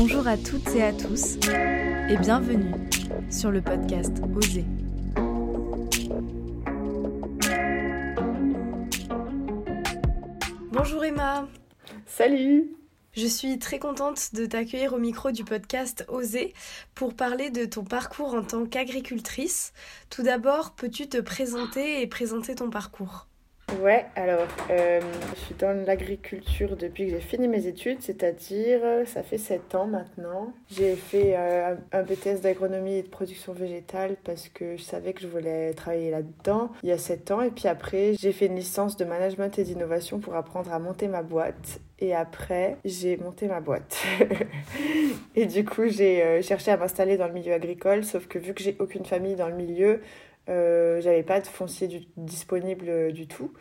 Bonjour à toutes et à tous et bienvenue sur le podcast Oser. Bonjour Emma. Salut. Je suis très contente de t'accueillir au micro du podcast Oser pour parler de ton parcours en tant qu'agricultrice. Tout d'abord, peux-tu te présenter et présenter ton parcours? Ouais, alors, euh, je suis dans l'agriculture depuis que j'ai fini mes études, c'est-à-dire, ça fait 7 ans maintenant. J'ai fait euh, un BTS d'agronomie et de production végétale parce que je savais que je voulais travailler là-dedans il y a 7 ans. Et puis après, j'ai fait une licence de management et d'innovation pour apprendre à monter ma boîte. Et après, j'ai monté ma boîte. et du coup, j'ai euh, cherché à m'installer dans le milieu agricole, sauf que vu que j'ai aucune famille dans le milieu, euh, j'avais pas de foncier disponible euh, du tout.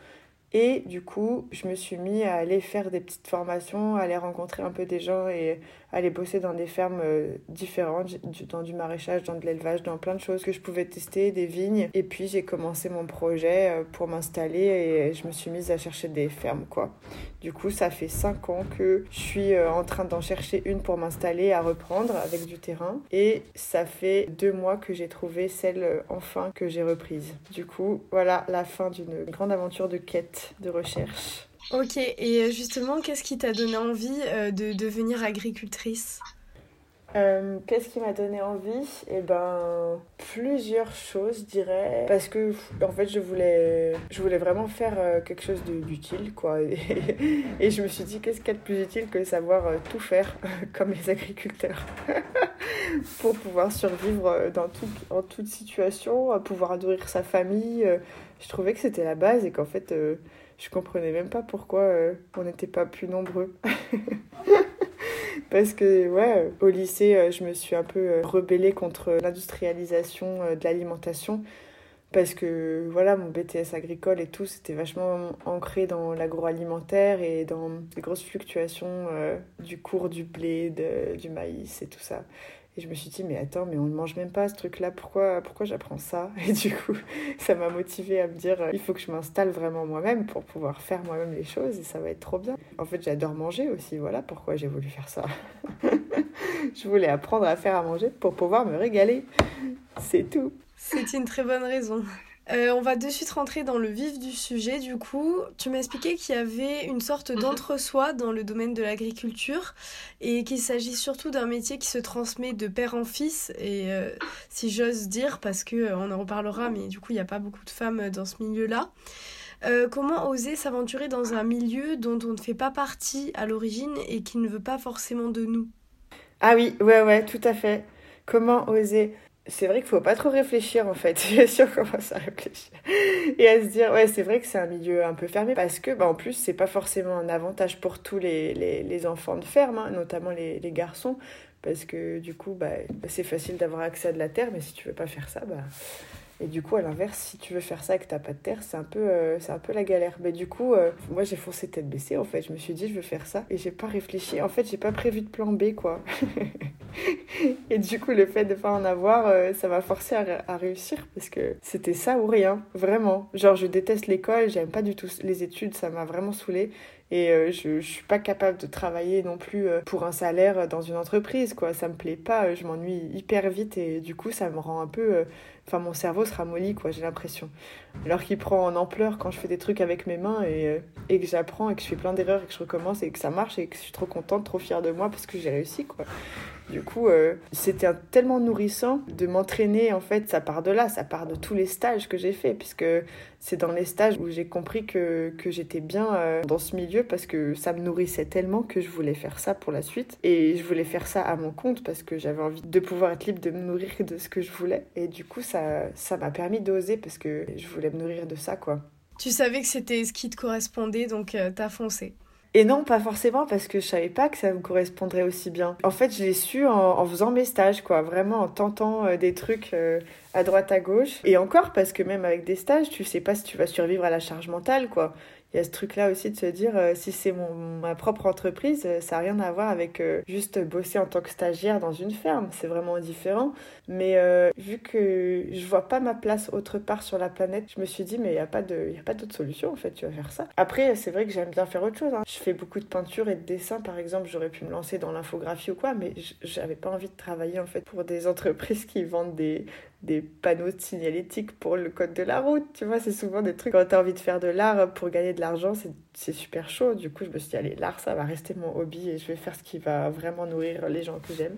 Et du coup, je me suis mis à aller faire des petites formations, à aller rencontrer un peu des gens et aller bosser dans des fermes euh, différentes, dans du maraîchage, dans de l'élevage, dans plein de choses que je pouvais tester, des vignes. Et puis j'ai commencé mon projet euh, pour m'installer et je me suis mise à chercher des fermes, quoi. Du coup, ça fait cinq ans que je suis euh, en train d'en chercher une pour m'installer, à reprendre avec du terrain. Et ça fait deux mois que j'ai trouvé celle enfin que j'ai reprise. Du coup, voilà la fin d'une grande aventure de quête, de recherche. Ok, et justement, qu'est-ce qui t'a donné envie euh, de devenir agricultrice? Euh, Qu'est-ce qui m'a donné envie? Eh ben, plusieurs choses, je dirais. Parce que, en fait, je voulais, je voulais vraiment faire euh, quelque chose d'utile, quoi. Et, je me suis dit, qu'est-ce qu'il y a de plus utile que savoir tout faire, comme les agriculteurs? Pour pouvoir survivre dans tout, en toute situation, pouvoir nourrir sa famille. Je trouvais que c'était la base et qu'en fait je comprenais même pas pourquoi euh, on n'était pas plus nombreux. Parce que, ouais, au lycée, euh, je me suis un peu euh, rebellée contre l'industrialisation de l'alimentation. Parce que, voilà, mon BTS agricole et tout, c'était vachement ancré dans l'agroalimentaire et dans les grosses fluctuations du cours du blé, du maïs et tout ça. Et je me suis dit, mais attends, mais on ne mange même pas ce truc-là, pourquoi, pourquoi j'apprends ça? Et du coup, ça m'a motivée à me dire, il faut que je m'installe vraiment moi-même pour pouvoir faire moi-même les choses et ça va être trop bien. En fait, j'adore manger aussi, voilà pourquoi j'ai voulu faire ça. je voulais apprendre à faire à manger pour pouvoir me régaler. C'est tout. C'est une très bonne raison. Euh, on va de suite rentrer dans le vif du sujet. Du coup, tu m'as expliqué qu'il y avait une sorte mhm. d'entre-soi dans le domaine de l'agriculture et qu'il s'agit surtout d'un métier qui se transmet de père en fils. Et euh, si j'ose dire, parce que euh, on en reparlera, mais du coup, il n'y a pas beaucoup de femmes dans ce milieu-là. comment oser s'aventurer dans un milieu dont on ne fait pas partie à l'origine et qui ne veut pas forcément de nous? Ah oui, ouais, ouais, tout à fait. Comment oser? C'est vrai qu'il faut pas trop réfléchir en fait. Si on commence à réfléchir. Et à se dire ouais c'est vrai que c'est un milieu un peu fermé parce que bah, en plus c'est pas forcément un avantage pour tous les, enfants de ferme hein, notamment les, les, garçons. Parce que du coup bah, c'est facile d'avoir accès à de la terre mais si tu veux pas faire ça bah et du coup, à l'inverse, si tu veux faire ça et que t'as pas de terre, c'est un peu, euh, c'est un peu la galère. Mais du coup, euh, moi, j'ai foncé tête baissée. En fait, je me suis dit, je veux faire ça et j'ai pas réfléchi. En fait, j'ai pas prévu de plan B, quoi. et du coup, le fait de pas en avoir, euh, ça m'a forcé à, réussir parce que c'était ça ou rien, vraiment. Genre, je déteste l'école, j'aime pas du tout les études, ça m'a vraiment saoulée. Et je, je suis pas capable de travailler non plus pour un salaire dans une entreprise, quoi. Ça me plaît pas, je m'ennuie hyper vite et du coup, ça me rend un peu Enfin, mon cerveau se ramollit, quoi, j'ai l'impression. Alors qu'il prend en ampleur quand je fais des trucs avec mes mains et, euh, et que j'apprends et que je fais plein d'erreurs et que je recommence et que ça marche et que je suis trop contente, trop fière de moi parce que j'ai réussi, quoi. Du coup, euh, c'était tellement nourrissant de m'entraîner. En fait, ça part de là, ça part de tous les stages que j'ai fait, puisque c'est dans les stages où j'ai compris que, que j'étais bien euh, dans ce milieu parce que ça me nourrissait tellement que je voulais faire ça pour la suite. Et je voulais faire ça à mon compte parce que j'avais envie de pouvoir être libre de me nourrir de ce que je voulais. Et du coup, ça ça m'a permis d'oser parce que je voulais me nourrir de ça, quoi. Tu savais que c'était ce qui te correspondait, donc euh, t'as foncé. Et non, pas forcément, parce que je savais pas que ça me correspondrait aussi bien. En fait, je l'ai su en, faisant mes stages, quoi. Vraiment en tentant euh, des trucs euh, à droite, à gauche. Et encore, parce que même avec des stages, tu sais pas si tu vas survivre à la charge mentale, quoi il y a ce truc-là aussi de se dire euh, si c'est ma propre entreprise, euh, ça n'a rien à voir avec euh, juste bosser en tant que stagiaire dans une ferme. C'est vraiment différent. Mais vu que je vois pas ma place autre part sur la planète, je me suis dit, mais il n'y a pas d'autre solution en fait, tu vas faire ça. Après, c'est vrai que j'aime bien faire autre chose. Hein. Je fais beaucoup de peinture et de dessin, par exemple, j'aurais pu me lancer dans l'infographie ou quoi, mais j'avais pas envie de travailler en fait pour des entreprises qui vendent des, des panneaux de signalétique pour le code de la route. Tu vois, c'est souvent des trucs quand t'as envie de faire de l'art pour gagner de l'argent, c'est super chaud. Du coup, je me suis dit, allez, l'art, ça va rester mon hobby et je vais faire ce qui va vraiment nourrir les gens que j'aime.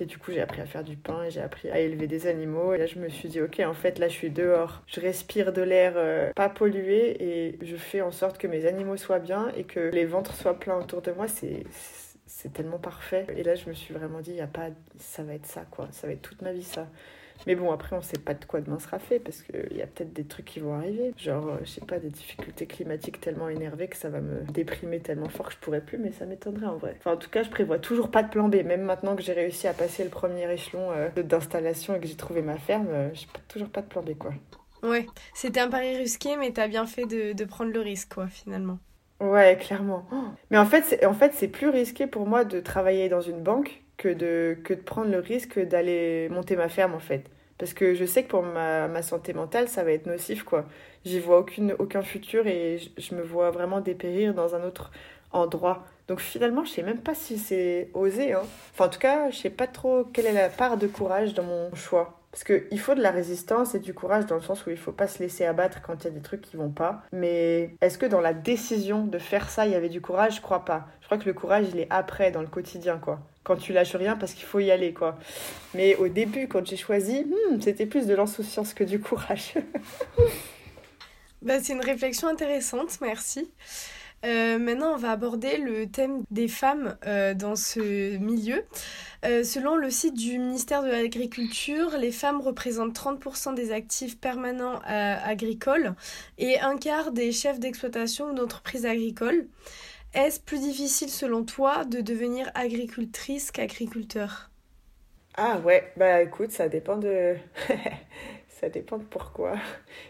Et du coup, j'ai appris à faire du pain et j'ai appris à élever des animaux. Et là, je me suis dit, ok, en fait, là, je suis dehors. Je respire de l'air euh, pas pollué et je fais en sorte que mes animaux soient bien et que les ventres soient pleins autour de moi. C'est c'est tellement parfait. Et là, je me suis vraiment dit, y a pas, ça va être ça, quoi. Ça va être toute ma vie, ça. Mais bon, après, on sait pas de quoi demain sera fait parce qu'il y a peut-être des trucs qui vont arriver. Genre, euh, je sais pas, des difficultés climatiques tellement énervées que ça va me déprimer tellement fort que je pourrais plus, mais ça m'étonnerait en vrai. Enfin, en tout cas, je prévois toujours pas de plan B. Même maintenant que j'ai réussi à passer le premier échelon euh, d'installation et que j'ai trouvé ma ferme, euh, j'ai toujours pas de plan B, quoi. Ouais, c'était un pari risqué, mais t'as bien fait de, de prendre le risque, quoi, finalement. Ouais, clairement. Mais en fait, c'est, en fait, c'est plus risqué pour moi de travailler dans une banque que de, que de prendre le risque d'aller monter ma ferme, en fait. Parce que je sais que pour ma, ma santé mentale, ça va être nocif, quoi. J'y vois aucune, aucun futur et je, me vois vraiment dépérir dans un autre endroit. Donc finalement, je sais même pas si c'est osé. Hein. Enfin, en tout cas, je sais pas trop quelle est la part de courage dans mon choix. Parce qu'il faut de la résistance et du courage dans le sens où il faut pas se laisser abattre quand il y a des trucs qui vont pas. Mais est-ce que dans la décision de faire ça, il y avait du courage? Je crois pas. Je crois que le courage, il est après, dans le quotidien, quoi. Quand tu lâches rien parce qu'il faut y aller, quoi. Mais au début, quand j'ai choisi, hmm, c'était plus de l'insouciance que du courage. bah, c'est une réflexion intéressante, merci. Euh, maintenant, on va aborder le thème des femmes euh, dans ce milieu. Euh, selon le site du ministère de l'Agriculture, les femmes représentent 30% des actifs permanents agricoles et un quart des chefs d'exploitation ou d'entreprises agricoles. Est-ce plus difficile selon toi de devenir agricultrice qu'agriculteur? Ah ouais, bah écoute, ça dépend de... ça dépend de pourquoi.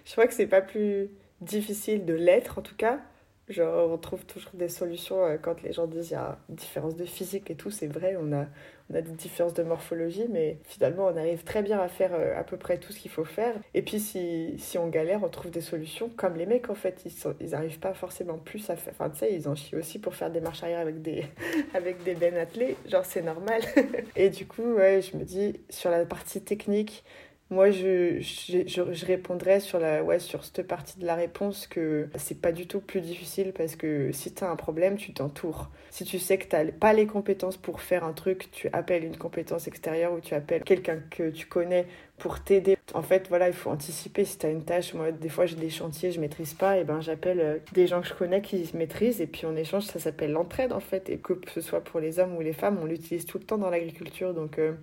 Je crois que c'est pas plus difficile de l'être en tout cas Genre, on trouve toujours des solutions euh, quand les gens disent qu'il y a une différence de physique et tout, c'est vrai, on a, on a des différences de morphologie, mais finalement, on arrive très bien à faire euh, à peu près tout ce qu'il faut faire. Et puis, si, si on galère, on trouve des solutions, comme les mecs, en fait, ils n'arrivent pas forcément plus à faire. Enfin, tu sais, ils en chient aussi pour faire des marches arrière avec des, avec des bennes attelées, genre, c'est normal. et du coup, ouais, je me dis, sur la partie technique, moi, je, je, je, répondrais sur, la, ouais, sur cette partie de la réponse que c'est pas du tout plus difficile parce que si tu as un problème, tu t'entoures. Si tu sais que tu n'as pas les compétences pour faire un truc, tu appelles une compétence extérieure ou tu appelles quelqu'un que tu connais pour t'aider. En fait, voilà, il faut anticiper si tu as une tâche. Moi, des fois, j'ai des chantiers, je maîtrise pas, et ben j'appelle euh, des gens que je connais qui maîtrisent et puis on échange. Ça s'appelle l'entraide en fait. Et que ce soit pour les hommes ou les femmes, on l'utilise tout le temps dans l'agriculture. Donc, euh,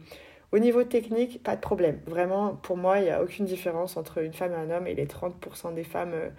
au niveau technique, pas de problème. Vraiment, pour moi, il n'y a aucune différence entre une femme et un homme et les 30% des femmes. Euh,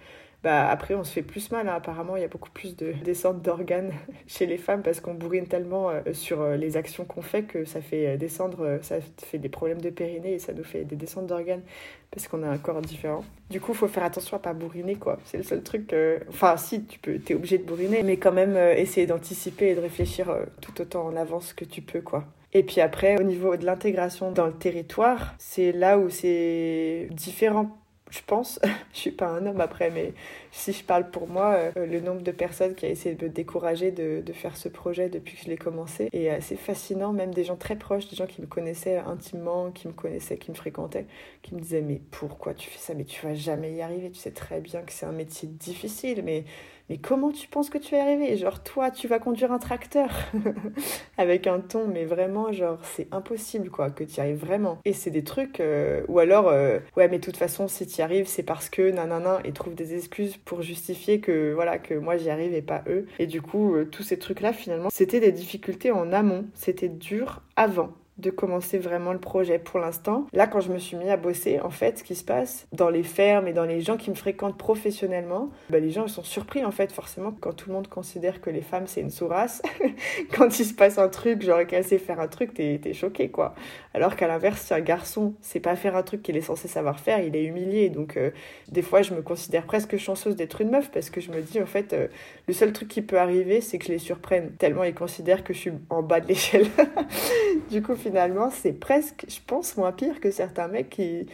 bah, après, on se fait plus mal. Hein. Apparemment, il y a beaucoup plus de descente d'organes chez les femmes parce qu'on bourrine tellement euh, sur euh, les actions qu'on fait que ça fait descendre, ça fait des problèmes de périnée et ça nous fait des descentes d'organes parce qu'on a un corps différent. Du coup, il faut faire attention à pas bourriner, quoi. C'est le seul truc. Enfin, si, tu peux, es obligé de bourriner, mais quand même essayer d'anticiper et de réfléchir tout autant en avance que tu peux, quoi. Et puis après, au niveau de l'intégration dans le territoire, c'est là où c'est différent je pense, je suis pas un homme après, mais si je parle pour moi, euh, le nombre de personnes qui a essayé de me décourager de, de faire ce projet depuis que je l'ai commencé est assez fascinant, même des gens très proches, des gens qui me connaissaient intimement, qui me connaissaient, qui me fréquentaient, qui me disaient mais pourquoi tu fais ça, mais tu vas jamais y arriver, tu sais très bien que c'est un métier difficile, mais mais comment tu penses que tu vas y arriver Genre, toi, tu vas conduire un tracteur avec un ton, mais vraiment, genre, c'est impossible, quoi, que tu y arrives vraiment. Et c'est des trucs, euh, ou alors, euh, ouais, mais de toute façon, si tu y arrives, c'est parce que nanana, et trouve des excuses pour justifier que, voilà, que moi j'y arrive et pas eux. Et du coup, euh, tous ces trucs-là, finalement, c'était des difficultés en amont, c'était dur avant de commencer vraiment le projet pour l'instant. Là, quand je me suis mis à bosser, en fait, ce qui se passe dans les fermes et dans les gens qui me fréquentent professionnellement, bah, les gens sont surpris, en fait, forcément, quand tout le monde considère que les femmes, c'est une sourasse. quand il se passe un truc, genre qu'elle sait faire un truc, t'es es choqué, quoi. Alors qu'à l'inverse, si un garçon sait pas faire un truc qu'il est censé savoir faire, il est humilié. Donc, euh, des fois, je me considère presque chanceuse d'être une meuf parce que je me dis, en fait, euh, le seul truc qui peut arriver, c'est que je les surprenne, tellement ils considèrent que je suis en bas de l'échelle. du coup, finalement, c'est presque, je pense, moins pire que certains mecs qui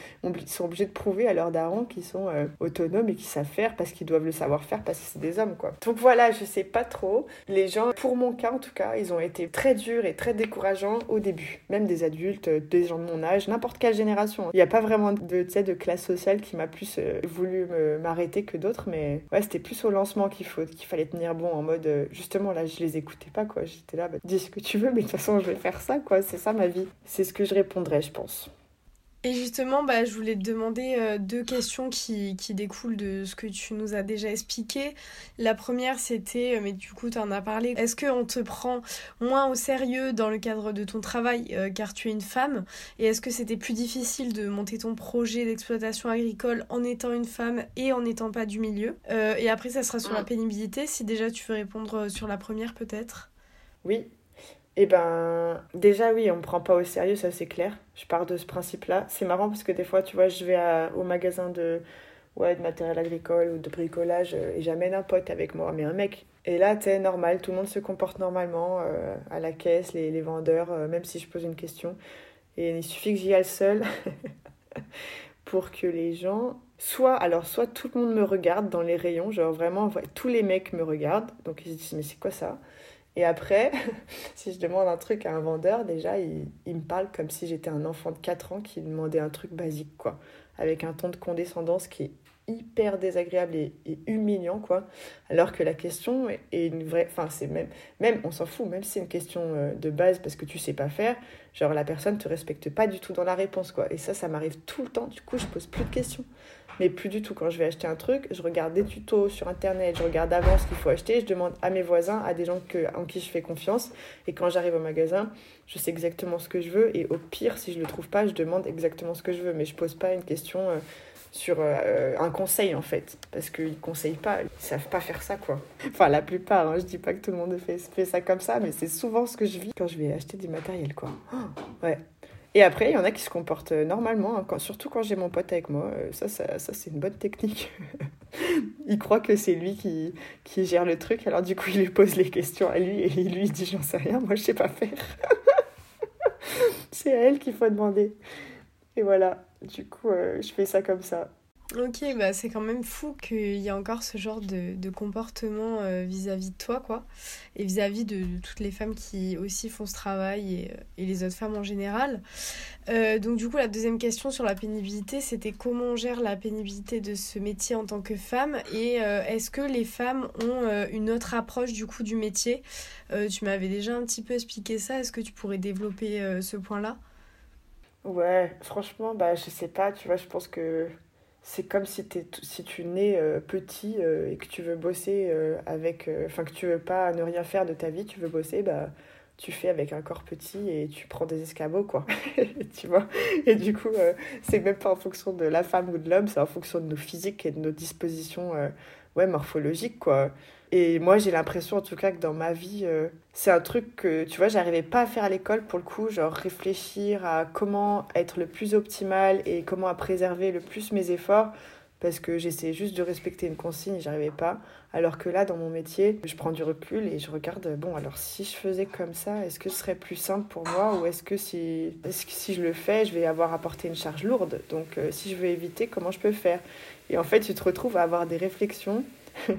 sont obligés de prouver à leurs darons qu'ils sont euh, autonomes et qui savent faire parce qu'ils doivent le savoir faire parce que c'est des hommes, quoi. Donc voilà, je sais pas trop. Les gens, pour mon cas en tout cas, ils ont été très durs et très décourageants au début. Même des adultes, des gens de mon âge, n'importe quelle génération. Il n'y a pas vraiment de, classe sociale qui m'a plus euh, voulu m'arrêter que d'autres, mais ouais, c'était plus au lancement qu'il fallait tenir bon en mode, euh, justement, là, je les écoutais pas, quoi. J'étais là, bah, dis ce que tu veux, mais de toute façon, je vais faire ça, quoi. C'est ça ma vie. C'est ce que je répondrais, je pense. Et justement, bah, je voulais te demander euh, deux questions qui, qui, découlent de ce que tu nous as déjà expliqué. La première, c'était, euh, mais du coup, tu en as parlé, est-ce qu'on te prend moins au sérieux dans le cadre de ton travail euh, car tu es une femme? Et est-ce que c'était plus difficile de monter ton projet d'exploitation agricole en étant une femme et en n'étant pas du milieu? Et après, ça sera sur la pénibilité, si déjà tu veux répondre sur la première peut-être Oui, eh ben, déjà oui, on me prend pas au sérieux, ça c'est clair. Je pars de ce principe-là. C'est marrant parce que des fois, tu vois, je vais au magasin de, ouais, de matériel agricole ou de bricolage euh, et j'amène un pote avec moi, mais un mec. Et là, tu normal, tout le monde se comporte normalement euh, à la caisse, les, les vendeurs, euh, même si je pose une question. Et il suffit que j'y aille seul pour que les gens soit alors soit tout le monde me regarde dans les rayons genre vraiment tous les mecs me regardent donc ils se disent mais c'est quoi ça? Et après, si je demande un truc à un vendeur, déjà, il, me parle comme si j'étais un enfant de 4 ans qui demandait un truc basique, quoi. Avec un ton de condescendance qui est hyper désagréable et, humiliant, quoi. Alors que la question est une vraie... Enfin, c'est même... Même, on s'en fout, même si c'est une question euh, de base parce que tu sais pas faire, genre la personne te respecte pas du tout dans la réponse, quoi. Et ça, ça m'arrive tout le temps. Du coup, je pose plus de questions. Mais plus du tout. Quand je vais acheter un truc, je regarde des tutos sur Internet, je regarde avant ce qu'il faut acheter, je demande à mes voisins, à des gens en qui je fais confiance. Et quand j'arrive au magasin, je sais exactement ce que je veux. Et au pire, si je ne le trouve pas, je demande exactement ce que je veux. Mais je pose pas une question euh, sur euh, un conseil, en fait. Parce qu'ils ne conseillent pas, ils savent pas faire ça, quoi. Enfin, la plupart, hein, je dis pas que tout le monde fait, fait ça comme ça, mais c'est souvent ce que je vis quand je vais acheter du matériel, quoi. ouais. Et après, il y en a qui se comportent euh, normalement, hein, surtout quand j'ai mon pote avec moi. Euh, ça, c'est une bonne technique. il croit que c'est lui qui, qui gère le truc, alors du coup, il lui pose les questions à lui et il lui dit J'en sais rien, moi, je sais pas faire. c'est à elle qu'il faut demander. Et voilà, du coup, euh, je fais ça comme ça. Ok, bah c'est quand même fou qu'il y ait encore ce genre de, de comportement euh, vis-à-vis de toi, quoi. Et vis-à-vis de, toutes les femmes qui aussi font ce travail et, euh, et les autres femmes en général. Euh, donc du coup, la deuxième question sur la pénibilité, c'était comment on gère la pénibilité de ce métier en tant que femme et est-ce que les femmes ont une autre approche du coup du métier? Tu m'avais déjà un petit peu expliqué ça, est-ce que tu pourrais développer ce point-là? Ouais, franchement, bah je sais pas, tu vois, je pense que c'est comme si, si tu nais euh, petit euh, et que tu veux bosser euh, avec. Enfin, que tu veux pas ne rien faire de ta vie, tu veux bosser, bah, tu fais avec un corps petit et tu prends des escabeaux, quoi. tu vois? Et du coup, c'est même pas en fonction de la femme ou de l'homme, c'est en fonction de nos physiques et de nos dispositions ouais, morphologiques, quoi. Et moi, j'ai l'impression, en tout cas, que dans ma vie, euh, c'est un truc que, tu vois, j'arrivais pas à faire à l'école pour le coup, genre réfléchir à comment être le plus optimal et comment à préserver le plus mes efforts, parce que j'essayais juste de respecter une consigne et j'arrivais pas. Alors que là, dans mon métier, je prends du recul et je regarde, bon, alors si je faisais comme ça, est-ce que ce serait plus simple pour moi ou est-ce que si, si je le fais, je vais avoir à porter une charge lourde? Donc, euh, si je veux éviter, comment je peux faire? Et en fait, tu te retrouves à avoir des réflexions.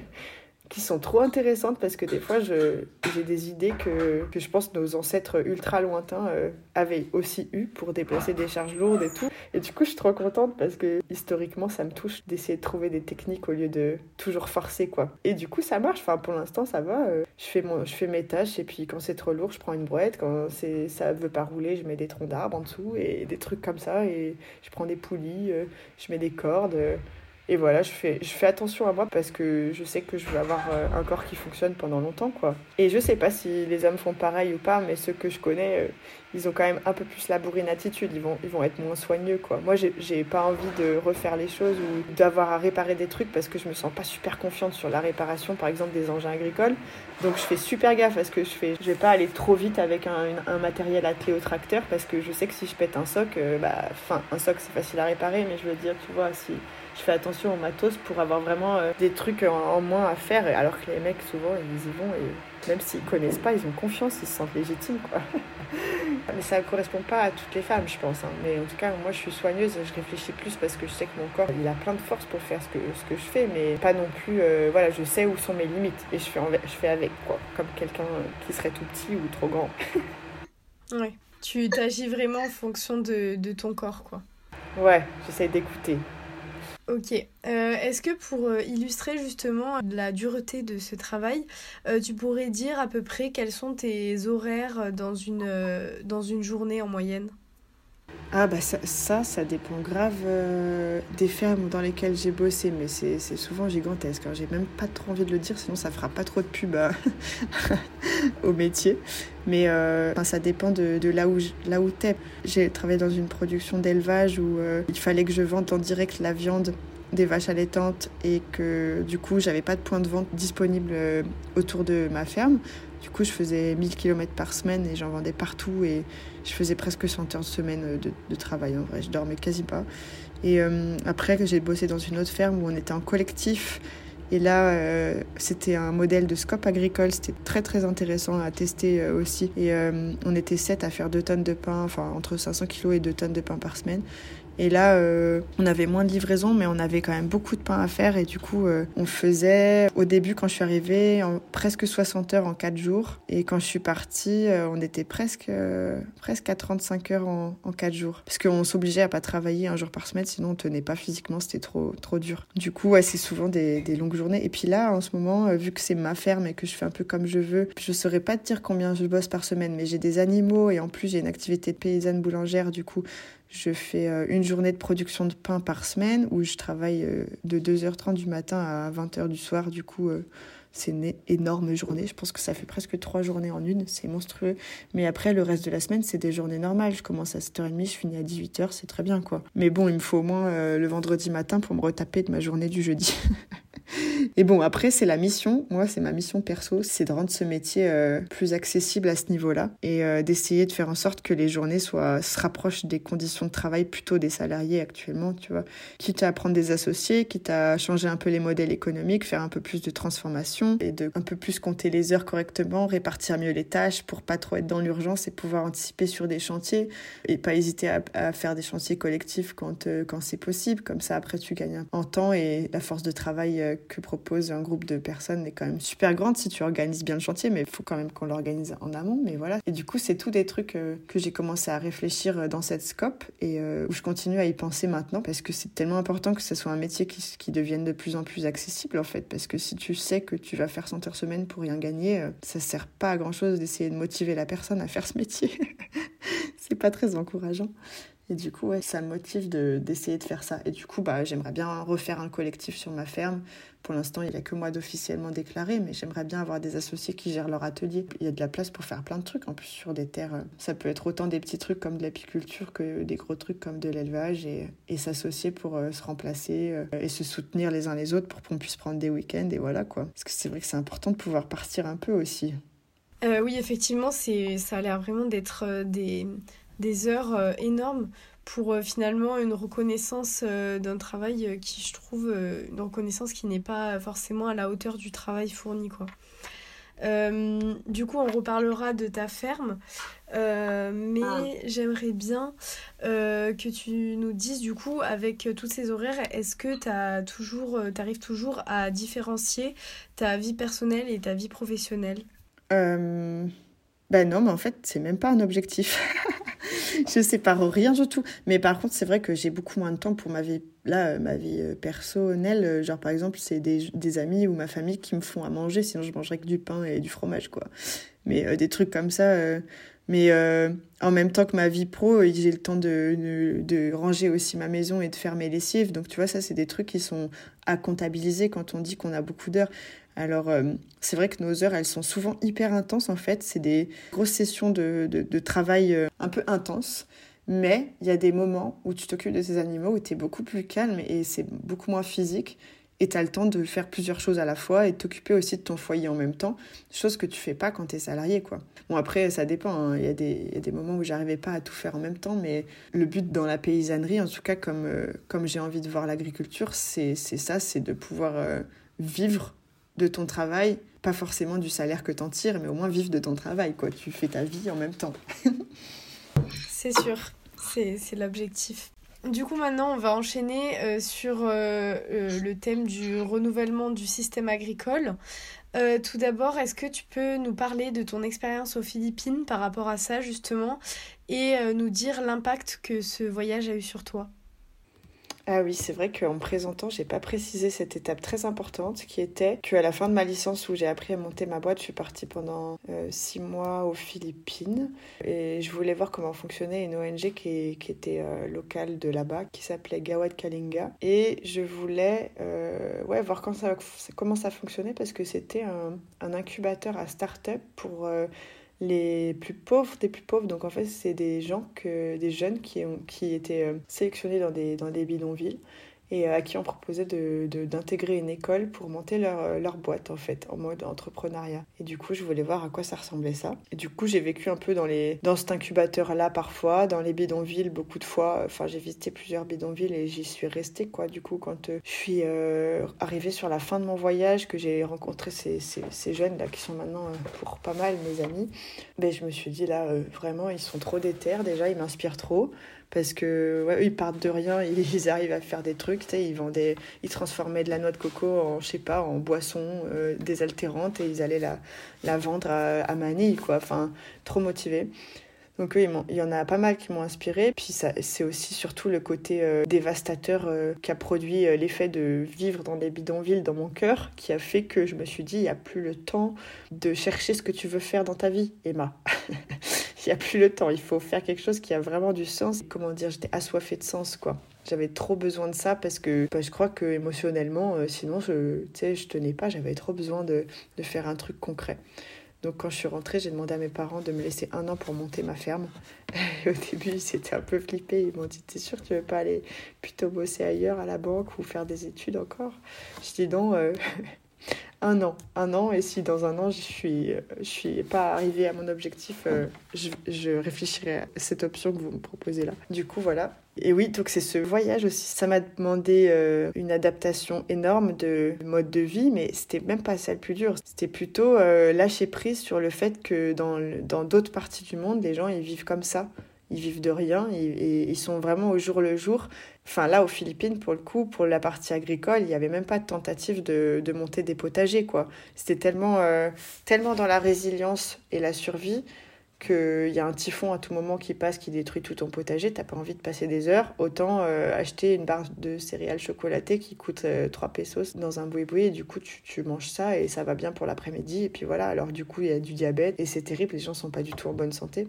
qui sont trop intéressantes parce que des fois, j'ai des idées que, que, je pense nos ancêtres ultra lointains euh, avaient aussi eu pour déplacer des charges lourdes et tout. Et du coup, je suis trop contente parce que historiquement, ça me touche d'essayer de trouver des techniques au lieu de toujours forcer, quoi. Et du coup, ça marche. Enfin, pour l'instant, ça va. Euh, je, fais mon, je fais mes tâches et puis quand c'est trop lourd, je prends une brouette. Quand ça veut pas rouler, je mets des troncs d'arbres en dessous et des trucs comme ça. Et je prends des poulies, euh, je mets des cordes. Et voilà, je fais, je fais attention à moi parce que je sais que je veux avoir euh, un corps qui fonctionne pendant longtemps, quoi. Et je sais pas si les hommes font pareil ou pas, mais ceux que je connais, euh, ils ont quand même un peu plus la bourrine attitude, ils vont, ils vont être moins soigneux, quoi. Moi, j'ai pas envie de refaire les choses ou d'avoir à réparer des trucs parce que je me sens pas super confiante sur la réparation, par exemple, des engins agricoles. Donc, je fais super gaffe à ce que je fais. Je vais pas aller trop vite avec un, un matériel attelé au tracteur parce que je sais que si je pète un soc, euh, bah, enfin, un soc, c'est facile à réparer, mais je veux dire, tu vois, si je fais attention au matos pour avoir vraiment euh, des trucs en, moins à faire. Alors que les mecs, souvent, ils y vont et même s'ils connaissent pas, ils ont confiance, ils se sentent légitimes, quoi. Mais ça ne correspond pas à toutes les femmes, je pense. Hein. Mais en tout cas, moi, je suis soigneuse, je réfléchis plus parce que je sais que mon corps, il a plein de force pour faire ce que, ce que je fais, mais pas non plus. Euh, voilà, je sais où sont mes limites et je fais, je fais avec, quoi. Comme quelqu'un qui serait tout petit ou trop grand. ouais. Tu t'agis vraiment en fonction de, de ton corps, quoi. Ouais, j'essaie d'écouter. Ok. Euh, est-ce que pour euh, illustrer justement la dureté de ce travail, euh, tu pourrais dire à peu près quels sont tes horaires dans une, journée en moyenne? Ah bah ça, ça, dépend grave des fermes dans lesquelles j'ai bossé, mais c'est souvent gigantesque. J'ai même pas trop envie de le dire, sinon ça fera pas trop de pub au métier. Mais ça dépend de, là où, là où t'es. J'ai travaillé dans une production d'élevage où il fallait que je vende en direct la viande des vaches allaitantes et que du coup j'avais pas de point de vente disponible euh, autour de ma ferme. Du coup je faisais 1000 km par semaine et j'en vendais partout et je faisais presque 100 heures de semaine euh, de, travail en vrai, je dormais quasi pas. Et euh, après j'ai bossé dans une autre ferme où on était en collectif et là, c'était un modèle de scope agricole, c'était très très intéressant à tester aussi. Et on était sept à faire 2 tonnes de pain, enfin entre 500 kg et 2 tonnes de pain par semaine. Et là, euh, on avait moins de livraison, mais on avait quand même beaucoup de pain à faire. Et du coup, euh, on faisait, au début, quand je suis arrivée, presque 60 heures en 4 jours. Et quand je suis partie, euh, on était presque, presque à 35 heures en, en 4 jours. Parce qu'on s'obligeait à pas travailler un jour par semaine, sinon on tenait pas physiquement, c'était trop, trop dur. Du coup, c'est souvent des, des, longues journées. Et puis là, en ce moment, vu que c'est ma ferme et que je fais un peu comme je veux, je saurais pas te dire combien je bosse par semaine, mais j'ai des animaux et en plus j'ai une activité de paysanne boulangère. Du coup, je fais euh, une journée de production de pain par semaine où je travaille euh, de 2h30 du matin à 20h du soir. Du coup, euh, c'est une énorme journée. Je pense que ça fait presque trois journées en une. C'est monstrueux. Mais après, le reste de la semaine, c'est des journées normales. Je commence à 7h30, je finis à 18h. C'est très bien, quoi. Mais bon, il me faut au moins le vendredi matin pour me retaper de ma journée du jeudi. Et bon, après, c'est la mission. Moi, c'est ma mission perso, c'est de rendre ce métier euh, plus accessible à ce niveau-là et euh, d'essayer de faire en sorte que les journées soient, se rapprochent des conditions de travail plutôt des salariés actuellement, tu vois. Quitte à prendre des associés, quitte à changer un peu les modèles économiques, faire un peu plus de transformation et de un peu plus compter les heures correctement, répartir mieux les tâches pour pas trop être dans l'urgence et pouvoir anticiper sur des chantiers et pas hésiter à, faire des chantiers collectifs quand, euh, quand c'est possible. Comme ça, après, tu gagnes en temps et la force de travail que propose un groupe de personnes est quand même super grande si tu organises bien le chantier, mais il faut quand même qu'on l'organise en amont. Mais voilà. Et du coup, c'est tout des trucs euh, que j'ai commencé à réfléchir dans cette scope et euh, où je continue à y penser maintenant parce que c'est tellement important que ce soit un métier qui, qui, devienne de plus en plus accessible en fait. Parce que si tu sais que tu vas faire 100 heures semaine pour rien gagner, euh, ça sert pas à grand chose d'essayer de motiver la personne à faire ce métier. c'est pas très encourageant. Et du coup, ça me motive d'essayer de, faire ça. Et du coup, bah, j'aimerais bien refaire un collectif sur ma ferme. Pour l'instant, il n'y a que moi d'officiellement déclaré, mais j'aimerais bien avoir des associés qui gèrent leur atelier. Il y a de la place pour faire plein de trucs, en plus, sur des terres. Ça peut être autant des petits trucs comme de l'apiculture que des gros trucs comme de l'élevage et, et s'associer pour euh, se remplacer euh, et se soutenir les uns les autres pour qu'on puisse prendre des week-ends et voilà quoi. Parce que c'est vrai que c'est important de pouvoir partir un peu aussi. Euh, oui, effectivement, ça a l'air vraiment d'être des des heures euh, énormes pour euh, finalement une reconnaissance euh, d'un travail qui, je trouve, une reconnaissance qui n'est pas forcément à la hauteur du travail fourni, quoi. du coup, on reparlera de ta ferme, mais ah. j'aimerais bien que tu nous dises, du coup, avec tous ces horaires, est-ce que tu arrives toujours à différencier ta vie personnelle et ta vie professionnelle? Ben non, mais en fait, c'est même pas un objectif. je sépare rien du tout. Mais par contre, c'est vrai que j'ai beaucoup moins de temps pour ma vie, là, euh, ma vie euh, personnelle. Euh, genre, par exemple, c'est des, des, amis ou ma famille qui me font à manger, sinon je mangerais que du pain et du fromage, quoi. Mais des trucs comme ça. mais en même temps que ma vie pro, j'ai le temps de, de, de, ranger aussi ma maison et de faire mes lessives. Donc, tu vois, ça, c'est des trucs qui sont à comptabiliser quand on dit qu'on a beaucoup d'heures. Alors, euh, c'est vrai que nos heures, elles sont souvent hyper intenses en fait. C'est des grosses sessions de, travail euh, un peu intenses. Mais il y a des moments où tu t'occupes de ces animaux où tu es beaucoup plus calme et c'est beaucoup moins physique. et tu as le temps de faire plusieurs choses à la fois et t'occuper aussi de ton foyer en même temps, chose que tu fais pas quand tu es salarié. Quoi. Bon, après, ça dépend. Hein. Il, y a des, moments où j'arrivais pas à tout faire en même temps, mais le but dans la paysannerie, en tout cas, comme, euh, comme j'ai envie de voir l'agriculture, c'est ça c'est de pouvoir vivre de ton travail, pas forcément du salaire que t'en tires, mais au moins vivre de ton travail. Quoi. Tu fais ta vie en même temps. c'est sûr, c'est l'objectif. Du coup, maintenant, on va enchaîner euh, sur euh, euh, le thème du renouvellement du système agricole. tout d'abord, est-ce que tu peux nous parler de ton expérience aux Philippines par rapport à ça, justement, et nous dire l'impact que ce voyage a eu sur toi? Ah oui, c'est vrai qu'en présentant, j'ai pas précisé cette étape très importante qui était qu'à la fin de ma licence où j'ai appris à monter ma boîte, je suis partie pendant euh, six mois aux Philippines et je voulais voir comment fonctionnait une ONG qui, était euh, locale de là-bas, qui s'appelait Gawad Kalinga. Et je voulais euh, voir comment ça, comment ça fonctionnait parce que c'était un, un, incubateur à start-up pour les plus pauvres des plus pauvres. Donc en fait, c'est des gens, que, des jeunes qui, ont, qui étaient euh, sélectionnés dans des, dans des bidonvilles et euh, à qui on proposait d'intégrer de, d'intégrer une école pour monter leur, euh, leur, boîte en fait, en mode entrepreneuriat. Et du coup, je voulais voir à quoi ça ressemblait ça. Et du coup, j'ai vécu un peu dans, les, dans cet incubateur-là parfois, dans les bidonvilles beaucoup de fois. Enfin, j'ai visité plusieurs bidonvilles et j'y suis restée quoi. Du coup, quand je suis arrivée sur la fin de mon voyage, que j'ai rencontré ces, ces, ces, jeunes là qui sont maintenant pour pas mal mes amis, ben, je me suis dit là, vraiment, ils sont trop déter. Déjà, ils m'inspirent trop parce que ouais, ils partent de rien, ils arrivent à faire des trucs, ils vendaient, ils transformaient de la noix de coco en, je sais pas, en boisson euh, désaltérante et ils allaient la, la vendre à, Manille, quoi. Enfin, trop motivés. Donc oui, il y en a pas mal qui m'ont inspiré. Puis c'est aussi surtout le côté euh, dévastateur euh, qui a produit euh, l'effet de vivre dans des bidonvilles dans mon cœur, qui a fait que je me suis dit, il n'y a plus le temps de chercher ce que tu veux faire dans ta vie, Emma. Il n'y a plus le temps, il faut faire quelque chose qui a vraiment du sens. Comment dire, j'étais assoiffée de sens, quoi. J'avais trop besoin de ça parce que bah, je crois que émotionnellement, sinon, je, je tenais pas, j'avais trop besoin de, faire un truc concret. Donc quand je suis rentrée, j'ai demandé à mes parents de me laisser un an pour monter ma ferme. Et au début, ils s'étaient un peu flippés. Ils m'ont dit, t'es sûr que tu veux pas aller plutôt bosser ailleurs à la banque ou faire des études encore? Je dis non, euh, un an. Un an, et si dans un an, je suis, je suis pas arrivée à mon objectif, euh, je, je réfléchirai à cette option que vous me proposez là. Du coup, voilà, et oui, donc c'est ce voyage aussi. Ça m'a demandé euh, une adaptation énorme de mode de vie, mais c'était même pas ça le plus dur. C'était plutôt euh, lâcher prise sur le fait que dans d'autres parties du monde, les gens ils vivent comme ça. Ils vivent de rien et, ils sont vraiment au jour le jour. Enfin là, aux Philippines, pour le coup, pour la partie agricole, il n'y avait même pas de tentative de, monter des potagers, quoi. C'était tellement, euh, tellement dans la résilience et la survie qu'il y a un typhon à tout moment qui passe, qui détruit tout ton potager, t'as pas envie de passer des heures, autant euh, acheter une barre de céréales chocolatées qui coûte 3 euh, pesos dans un boui-boui, et du coup tu, tu, manges ça et ça va bien pour l'après-midi, et puis voilà, alors du coup il y a du diabète, et c'est terrible, les gens sont pas du tout en bonne santé.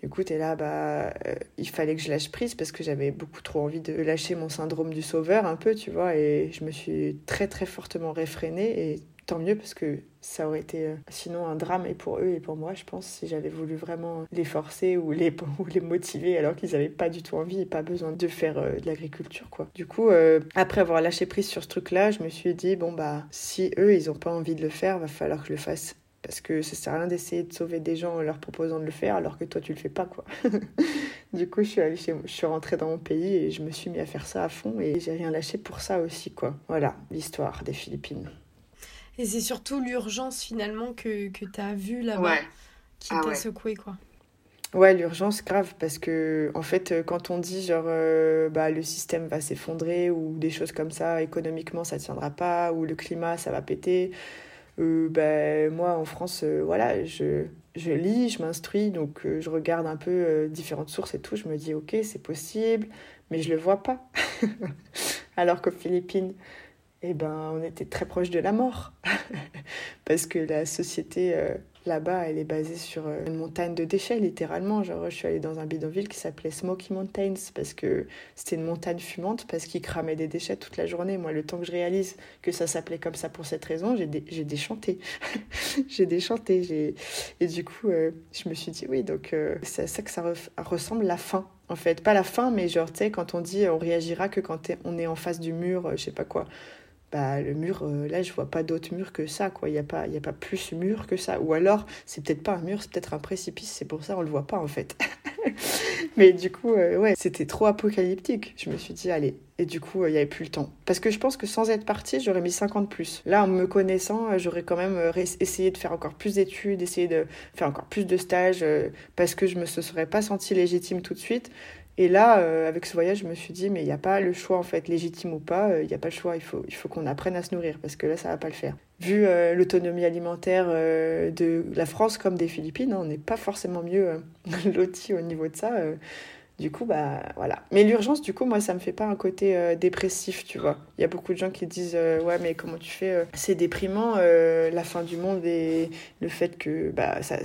Du coup, là, bah, euh, il fallait que je lâche prise parce que j'avais beaucoup trop envie de lâcher mon syndrome du sauveur un peu, tu vois, et je me suis très très fortement réfrénée et tant mieux parce que ça aurait été euh, sinon un drame et pour eux et pour moi, je pense, si j'avais voulu vraiment les forcer ou les, ou les motiver alors qu'ils n'avaient pas du tout envie et pas besoin de faire euh, de l'agriculture, quoi. Du coup, après avoir lâché prise sur ce truc-là, je me suis dit, bon, bah, si eux, ils n'ont pas envie de le faire, va falloir que je le fasse. Parce que ça sert à rien d'essayer de sauver des gens en leur proposant de le faire alors que toi tu le fais pas quoi. du coup je suis allée chez je suis rentrée dans mon pays et je me suis mis à faire ça à fond et j'ai rien lâché pour ça aussi quoi. Voilà l'histoire des Philippines. Et c'est surtout l'urgence finalement que, que tu as vu là-bas qui ah t'a secoué quoi. Ouais, l'urgence grave parce que en fait quand on dit genre euh, bah le système va s'effondrer ou des choses comme ça économiquement ça tiendra pas ou le climat ça va péter euh, bah, moi en France euh, voilà je lis, je m'instruis donc je regarde un peu différentes sources et tout, je me dis OK, c'est possible mais je le vois pas. Alors qu'aux Philippines eh ben, on était très proche de la mort. Parce que la société euh, là-bas, elle est basée sur euh, une montagne de déchets, littéralement. Genre, je suis allée dans un bidonville qui s'appelait Smoky Mountains, parce que c'était une montagne fumante, parce qu'ils cramaient des déchets toute la journée. Moi, le temps que je réalise que ça s'appelait comme ça pour cette raison, j'ai, déchanté. j'ai déchanté. Et du coup, euh, je me suis dit, oui, donc c'est à ça que ça ressemble la fin en fait. Pas la fin, mais genre, tu quand on dit on réagira que quand on est en face du mur, je sais pas quoi bah, le mur, euh, là, je vois pas d'autre mur que ça, quoi. Il n'y a, pas, y a pas plus mur que ça. Ou alors, c'est peut-être pas un mur, c'est peut-être un précipice, c'est pour ça on le voit pas, en fait. Mais du coup, euh, ouais, c'était trop apocalyptique. Je me suis dit, allez. Et du coup, il n'y avait plus le temps. Parce que je pense que sans être partie, j'aurais mis 50 plus. Là, en me connaissant, j'aurais quand même essayé de faire encore plus d'études, essayé de faire encore plus de stages, parce que je me serais pas sentie légitime tout de suite. Et là, euh, avec ce voyage, je me suis dit, mais il n'y a pas le choix, en fait, légitime ou pas, euh, il n'y a pas le choix, il faut, il faut qu'on apprenne à se nourrir, parce que là, ça ne va pas le faire. Vu euh, l'autonomie alimentaire de la France comme des Philippines, hein, on n'est pas forcément mieux loti au niveau de ça. du coup, bah voilà. Mais l'urgence, du coup, moi, ça me fait pas un côté dépressif, tu vois. Il y a beaucoup de gens qui disent, ouais, mais comment tu fais C'est déprimant, la fin du monde et le fait que bah, ça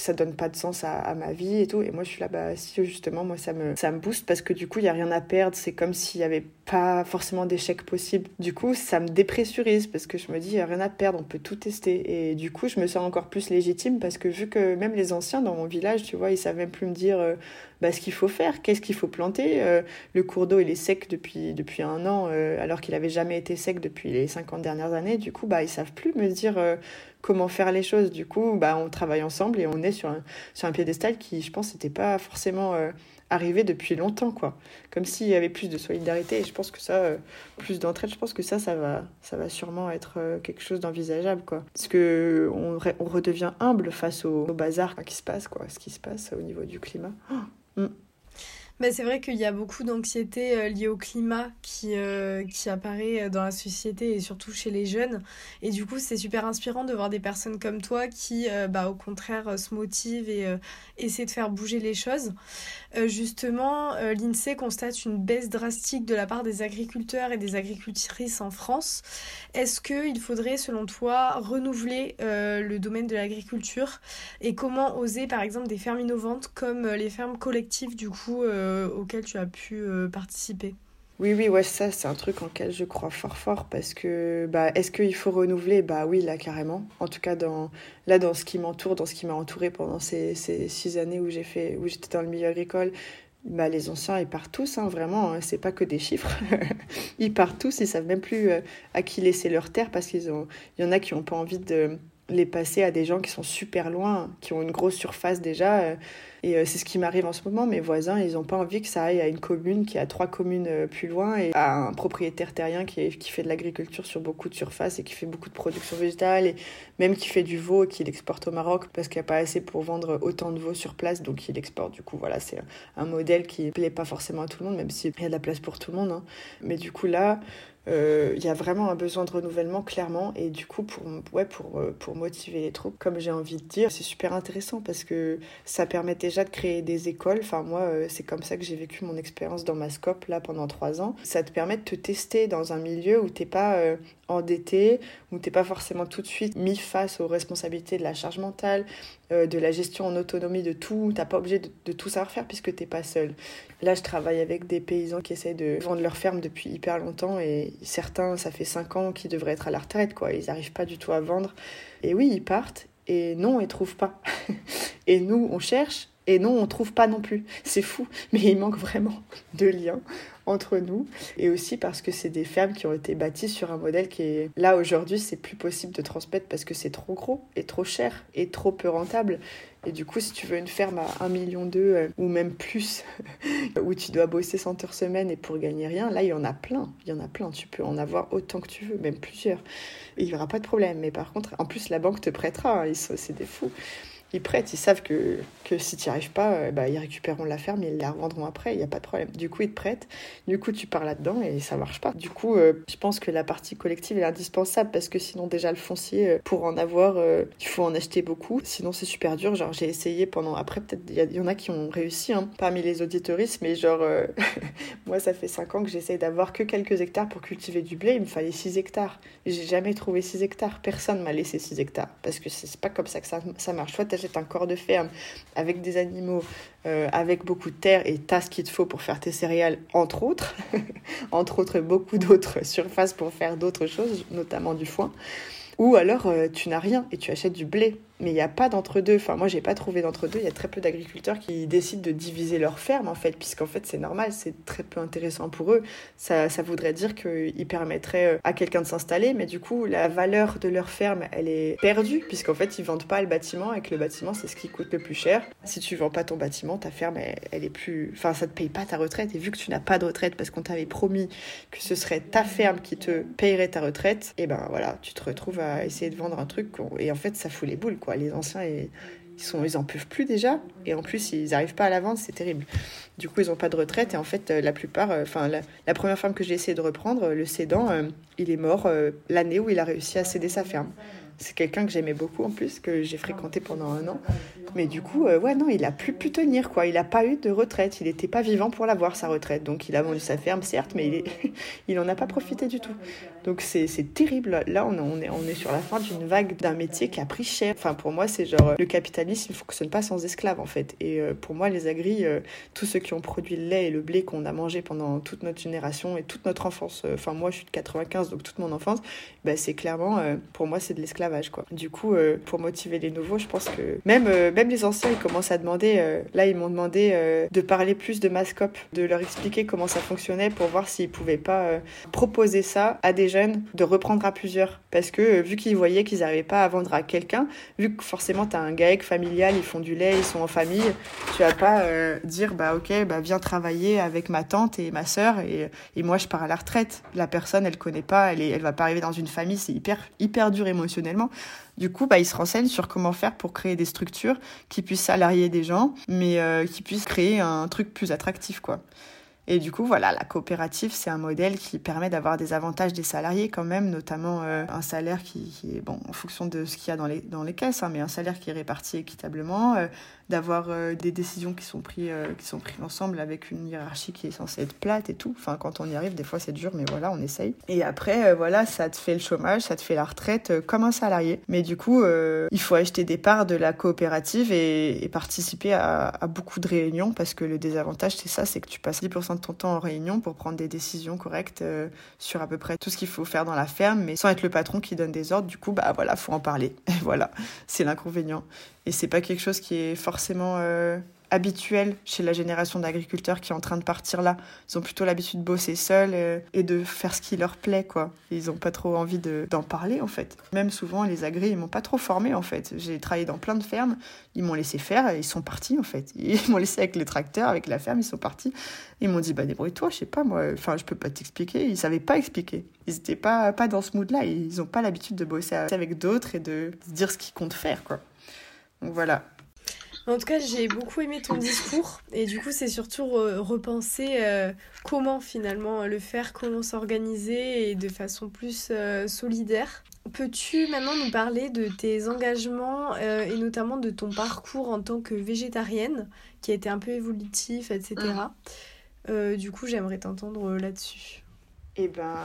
ça donne pas de sens à, ma vie et tout. Et moi, je suis là, bah, si, justement, moi, ça me, ça me booste parce que du coup, il y a rien à perdre. C'est comme s'il y avait pas forcément d'échec possible. Du coup, ça me dépressurise parce que je me dis, il y a rien à perdre, on peut tout tester. Et du coup, je me sens encore plus légitime parce que vu que même les anciens dans mon village, tu vois, ils savent même plus me dire euh, bah, ce qu'il faut faire, qu'est-ce qu'il faut planter. Euh, le cours d'eau, il est sec depuis, depuis un an, euh, alors qu'il avait jamais été sec depuis les 50 dernières années. Du coup, bah, ils savent plus me dire comment faire les choses. Du coup, bah, on travaille ensemble et on est sur un, sur un piédestal qui, je pense, n'était pas forcément euh, arrivé depuis longtemps, quoi. Comme s'il y avait plus de solidarité. Et je pense que ça, euh, plus d'entraide, je pense que ça, ça va, ça va sûrement être euh, quelque chose d'envisageable, quoi. Parce que on, redevient humble face au, bazar qui se passe, quoi. Ce qui se passe au niveau du climat. Oh, hmm. Bah, c'est vrai qu'il y a beaucoup d'anxiété euh, liée au climat qui, euh, qui apparaît euh, dans la société et surtout chez les jeunes. Et du coup, c'est super inspirant de voir des personnes comme toi qui, bah, au contraire, se motivent et essaient de faire bouger les choses. justement, l'INSEE constate une baisse drastique de la part des agriculteurs et des agricultrices en France. Est-ce qu'il faudrait, selon toi, renouveler le domaine de l'agriculture? Et comment oser, par exemple, des fermes innovantes comme les fermes collectives, du coup euh, auquel tu as pu euh, participer oui, oui, ouais, ça, c'est un truc en lequel je crois fort, fort, parce que, bah, est-ce qu'il faut renouveler? Bah oui, là, carrément. En tout cas, dans, là, dans ce qui m'entoure, dans ce qui m'a entouré pendant ces, ces, six années où j'ai fait, où j'étais dans le milieu agricole, bah, les anciens, ils partent tous, hein, vraiment, hein, c'est pas que des chiffres. ils partent tous, ils savent même plus euh, à qui laisser leur terre, parce qu'il y en a qui n'ont pas envie de les passer à des gens qui sont super loin, qui ont une grosse surface déjà. Et euh, c'est ce qui m'arrive en ce moment. Mes voisins, ils n'ont pas envie que ça aille à une commune qui à trois communes euh, plus loin et à un propriétaire terrien qui, fait de l'agriculture sur beaucoup de surface et qui fait beaucoup de production végétale et même qui fait du veau et qui l'exporte au Maroc parce qu'il n'y a pas assez pour vendre autant de veau sur place. Donc il exporte. Du coup, voilà, c'est un modèle qui ne plaît pas forcément à tout le monde, même s'il y a de la place pour tout le monde. Hein. Mais du coup, là, euh, il y a vraiment un besoin de renouvellement, clairement. Et du coup, pour, ouais, pour, pour motiver les troupes, comme j'ai envie de dire, c'est super intéressant parce que ça permettait déjà de créer des écoles. Enfin, moi, euh, c'est comme ça que j'ai vécu mon expérience dans ma scope, là, pendant trois ans. Ça te permet de te tester dans un milieu où t'es pas euh, endetté, où t'es pas forcément tout de suite mis face aux responsabilités de la charge mentale, euh, de la gestion en autonomie de tout. T'as pas obligé de, tout savoir faire puisque t'es pas seul. Là, je travaille avec des paysans qui essaient de vendre leur ferme depuis hyper longtemps et certains, ça fait cinq ans qu'ils devraient être à la retraite, quoi. Ils n'arrivent pas du tout à vendre. Et oui, ils partent et non, ils trouvent pas. et nous, on cherche et non, on trouve pas non plus. C'est fou, mais il manque vraiment de liens entre nous. Et aussi parce que c'est des fermes qui ont été bâties sur un modèle qui est là aujourd'hui, c'est plus possible de transmettre parce que c'est trop gros et trop cher et trop peu rentable. Et du coup, si tu veux une ferme à 1 million euh, ou même plus, où tu dois bosser 100 heures semaine et pour gagner rien, là, il y en a plein. Il y en a plein. Tu peux en avoir autant que tu veux, même plusieurs. Il n'y aura pas de problème. Mais par contre, en plus, la banque te prêtera. Hein. C'est des fous ils prêtent, ils savent que, que si tu n'y arrives pas, euh, bah, ils récupéreront la ferme et ils la revendront après, il n'y a pas de problème. Du coup, ils te prêtent, du coup, tu pars là-dedans et ça marche pas. Du coup, euh, je pense que la partie collective est indispensable parce que sinon, déjà, le foncier, euh, pour en avoir, il faut en acheter beaucoup. Sinon, c'est super dur. Genre, j'ai essayé pendant. Après, peut-être, il y, en a qui ont réussi hein, parmi les auditoristes, mais genre, moi, ça fait 5 ans que j'essaye d'avoir que quelques hectares pour cultiver du blé. Il me fallait 6 hectares. J'ai jamais trouvé 6 hectares. Personne m'a laissé 6 hectares parce que c'est pas comme ça que ça, ça marche. Achètes un corps de ferme avec des animaux, euh, avec beaucoup de terre et t'as ce qu'il te faut pour faire tes céréales, entre autres, entre autres beaucoup d'autres surfaces pour faire d'autres choses, notamment du foin. Ou alors euh, tu n'as rien et tu achètes du blé mais il n'y a pas d'entre-deux. Enfin, moi, j'ai pas trouvé d'entre-deux. Il y a très peu d'agriculteurs qui décident de diviser leur ferme, en fait, puisqu'en fait, c'est normal, c'est très peu intéressant pour eux. Ça, ça voudrait dire qu'ils permettraient euh, à quelqu'un de s'installer, mais du coup, la valeur de leur ferme, elle est perdue, puisqu'en fait, ils vendent pas le bâtiment et que le bâtiment, c'est ce qui coûte le plus cher. Si tu vends pas ton bâtiment, ta ferme, elle, est plus. Enfin, ça te paye pas ta retraite. Et vu que tu n'as pas de retraite parce qu'on t'avait promis que ce serait ta ferme qui te payerait ta retraite, et ben voilà, tu te retrouves à essayer de vendre un truc. Et en fait, ça fout les boules. Les anciens, ils, sont, ils en peuvent plus déjà. Et en plus, ils n'arrivent pas à la vendre, c'est terrible. Du coup, ils n'ont pas de retraite. Et en fait, euh, la plupart, euh, enfin, la, première ferme que j'ai essayé de reprendre, le cédant, euh, il est mort l'année où il a réussi à céder sa ferme. C'est quelqu'un que j'aimais beaucoup en plus, que j'ai fréquenté pendant un an. Mais du coup, euh, ouais, non, il a plus pu tenir, quoi. Il n'a pas eu de retraite. Il n'était pas vivant pour l'avoir, sa retraite. Donc, il a vendu sa ferme, certes, mais il, est... il en a pas profité du tout. Donc, c'est terrible. Là, on, est, sur la fin d'une vague d'un métier qui a pris cher. Enfin, pour moi, c'est genre, le capitalisme ne fonctionne pas sans esclaves, en fait. Et euh, pour moi, les agris, euh, tous ceux qui ont produit le lait et le blé qu'on a mangé pendant toute notre génération et toute notre enfance, enfin, moi, je suis de 95, donc toute mon enfance, bah, c'est clairement, pour moi, c'est de l'esclavage quoi. Du coup, euh, pour motiver les nouveaux, je pense que même, euh, même les anciens, ils commencent à demander, euh, là, ils m'ont demandé de parler plus de Mascop, de leur expliquer comment ça fonctionnait pour voir s'ils pouvaient pas proposer ça à des jeunes, de reprendre à plusieurs. Parce que vu qu'ils voyaient qu'ils n'arrivaient pas à vendre à quelqu'un, vu que forcément tu as un GAEC familial, ils font du lait, ils sont en famille, tu vas pas dire, bah ok, bah viens travailler avec ma tante et ma sœur et, et moi je pars à la retraite. La personne, elle connaît pas, elle, est, elle va pas arriver dans une famille, c'est hyper, hyper dur émotionnellement du coup, bah, ils se renseignent sur comment faire pour créer des structures qui puissent salarier des gens, mais euh, qui puissent créer un truc plus attractif, quoi. Et du coup, voilà, la coopérative, c'est un modèle qui permet d'avoir des avantages des salariés quand même, notamment euh, un salaire qui, est, bon, en fonction de ce qu'il y a dans les, dans les caisses, hein, mais un salaire qui est réparti équitablement, euh, d'avoir euh, des décisions qui sont, prises, qui sont prises ensemble avec une hiérarchie qui est censée être plate et tout. Enfin, quand on y arrive, des fois c'est dur, mais voilà, on essaye. Et après, voilà, ça te fait le chômage, ça te fait la retraite comme un salarié. Mais du coup, il faut acheter des parts de la coopérative et, participer à, beaucoup de réunions parce que le désavantage, c'est ça, c'est que tu passes 10% ton temps en réunion pour prendre des décisions correctes euh, sur à peu près tout ce qu'il faut faire dans la ferme, mais sans être le patron qui donne des ordres. Du coup, bah voilà, faut en parler. Et voilà, c'est l'inconvénient. Et c'est pas quelque chose qui est forcément euh, habituel chez la génération d'agriculteurs qui est en train de partir là. Ils ont plutôt l'habitude de bosser seuls euh, et de faire ce qui leur plaît, quoi. Ils n'ont pas trop envie d'en parler, en fait. Même souvent, les agris, ils m'ont pas trop formé, en fait. J'ai travaillé dans plein de fermes, ils m'ont laissé faire et ils sont partis, en fait. Ils m'ont laissé avec les tracteurs, avec la ferme, ils sont partis. Ils m'ont dit, bah débrouille-toi, je sais pas, moi, enfin, je peux pas t'expliquer. Ils savaient pas expliquer. Ils étaient pas, pas dans ce mood-là. Ils ont pas l'habitude de bosser avec d'autres et de dire ce qu'ils comptent faire, quoi. Donc voilà, en tout cas, j'ai beaucoup aimé ton discours et du coup, c'est surtout repenser euh, comment finalement le faire, comment s'organiser et de façon plus euh, solidaire. Peux-tu maintenant nous parler de tes engagements euh, et notamment de ton parcours en tant que végétarienne qui a été un peu évolutif, etc. Mmh. du coup, j'aimerais t'entendre là-dessus. Eh ben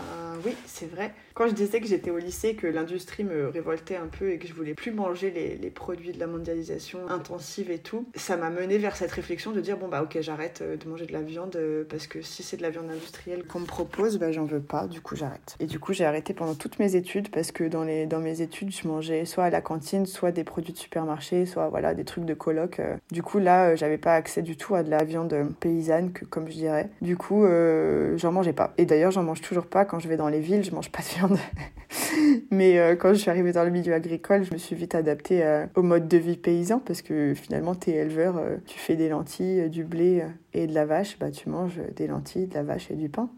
oui, c'est vrai. Quand je disais que j'étais au lycée, que l'industrie me révoltait un peu et que je voulais plus manger les, les produits de la mondialisation intensive et tout, ça m'a mené vers cette réflexion de dire bon bah ok j'arrête euh, de manger de la viande euh, parce que si c'est de la viande industrielle qu'on me propose, bah j'en veux pas, du coup j'arrête. Et du coup j'ai arrêté pendant toutes mes études parce que dans, les, dans mes études je mangeais soit à la cantine, soit des produits de supermarché, soit voilà des trucs de coloc. Euh. Du coup là j'avais pas accès du tout à de la viande paysanne que comme je dirais. Du coup j'en mangeais pas. Et d'ailleurs j'en mange toujours pas. Quand je vais dans les villes, je mange pas de viande. Mais euh, quand je suis arrivée dans le milieu agricole, je me suis vite adaptée euh, au mode de vie paysan parce que finalement, tu es éleveur, euh, tu fais des lentilles, du blé et de la vache, bah, tu manges des lentilles, de la vache et du pain.